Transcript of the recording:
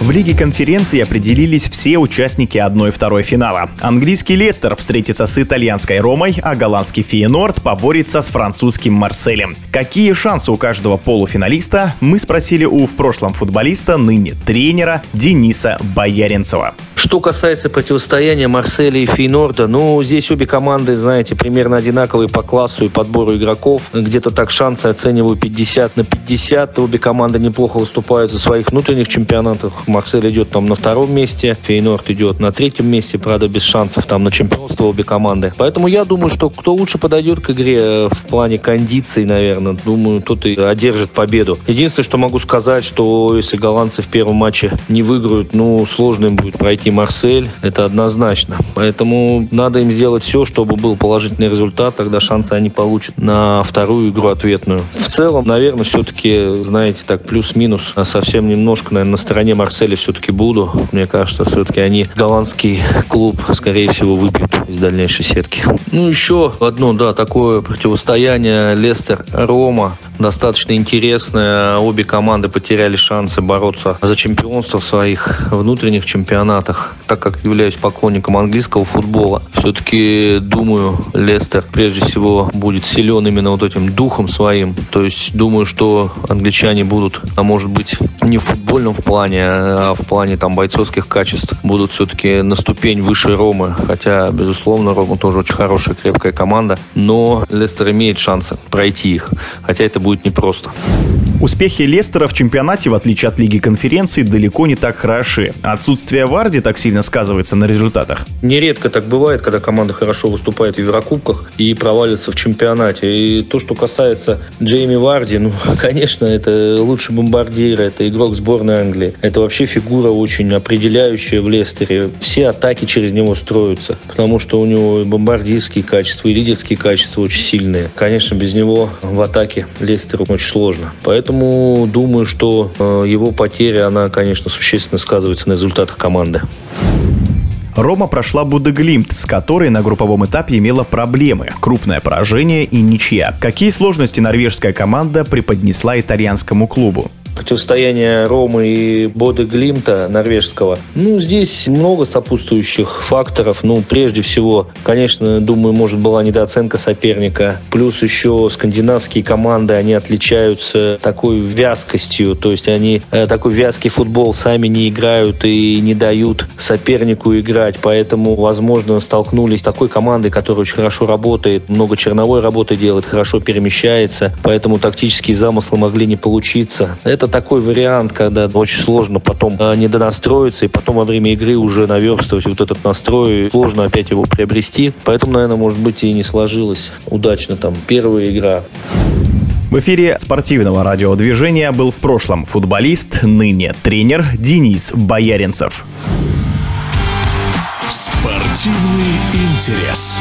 В Лиге конференции определились все участники 1-2 финала. Английский Лестер встретится с итальянской Ромой, а голландский Фейенорд поборется с французским Марселем. Какие шансы у каждого полуфиналиста, мы спросили у в прошлом футболиста, ныне тренера Дениса Бояринцева. Что касается противостояния Марселя и Фейнорда, ну, здесь обе команды, знаете, примерно одинаковые по классу и подбору игроков. Где-то так шансы оцениваю 50 на 50. Обе команды неплохо выступают за своих внутренних чемпионатах. Марсель идет там на втором месте, Фейнорд идет на третьем месте, правда, без шансов там на чемпионство обе команды. Поэтому я думаю, что кто лучше подойдет к игре э, в плане кондиций, наверное, думаю, тот и одержит победу. Единственное, что могу сказать, что если голландцы в первом матче не выиграют, ну, сложно им будет пройти Марсель, это однозначно. Поэтому надо им сделать все, чтобы был положительный результат, тогда шансы они получат на вторую игру ответную. В целом, наверное, все-таки, знаете, так плюс-минус, а совсем немножко, наверное, на стороне Марселя все-таки буду. Мне кажется, все-таки они голландский клуб, скорее всего, выбьют из дальнейшей сетки. Ну, еще одно, да, такое противостояние Лестер-Рома достаточно интересное. Обе команды потеряли шансы бороться за чемпионство в своих внутренних чемпионатах. Так как являюсь поклонником английского футбола, все-таки думаю, Лестер прежде всего будет силен именно вот этим духом своим. То есть думаю, что англичане будут, а может быть, не в футбольном в плане, а в плане там бойцовских качеств, будут все-таки на ступень выше Ромы. Хотя, безусловно, Рома тоже очень хорошая, крепкая команда. Но Лестер имеет шансы пройти их. Хотя это будет непросто. Успехи Лестера в чемпионате, в отличие от Лиги конференций, далеко не так хороши. Отсутствие Варди так сильно сказывается на результатах. Нередко так бывает, когда команда хорошо выступает в Еврокубках и провалится в чемпионате. И то, что касается Джейми Варди, ну, конечно, это лучший бомбардир, это игрок сборной Англии. Это вообще фигура очень определяющая в Лестере. Все атаки через него строятся, потому что у него и бомбардирские качества, и лидерские качества очень сильные. Конечно, без него в атаке Лестеру очень сложно. Поэтому Поэтому думаю, что э, его потеря, она, конечно, существенно сказывается на результатах команды. Рома прошла Будеглимт, с которой на групповом этапе имела проблемы, крупное поражение и ничья. Какие сложности норвежская команда преподнесла итальянскому клубу? Противостояние Ромы и Боды Глимта норвежского. Ну, здесь много сопутствующих факторов. Ну, прежде всего, конечно, думаю, может была недооценка соперника. Плюс еще скандинавские команды, они отличаются такой вязкостью. То есть они э, такой вязкий футбол сами не играют и не дают сопернику играть. Поэтому, возможно, столкнулись с такой командой, которая очень хорошо работает, много черновой работы делает, хорошо перемещается. Поэтому тактические замыслы могли не получиться. Это такой вариант, когда очень сложно потом э, не донастроиться, и потом во время игры уже наверстывать вот этот настрой, сложно опять его приобрести. Поэтому, наверное, может быть, и не сложилась удачно там первая игра. В эфире спортивного радиодвижения был в прошлом футболист, ныне тренер Денис Бояринцев. Спортивный интерес.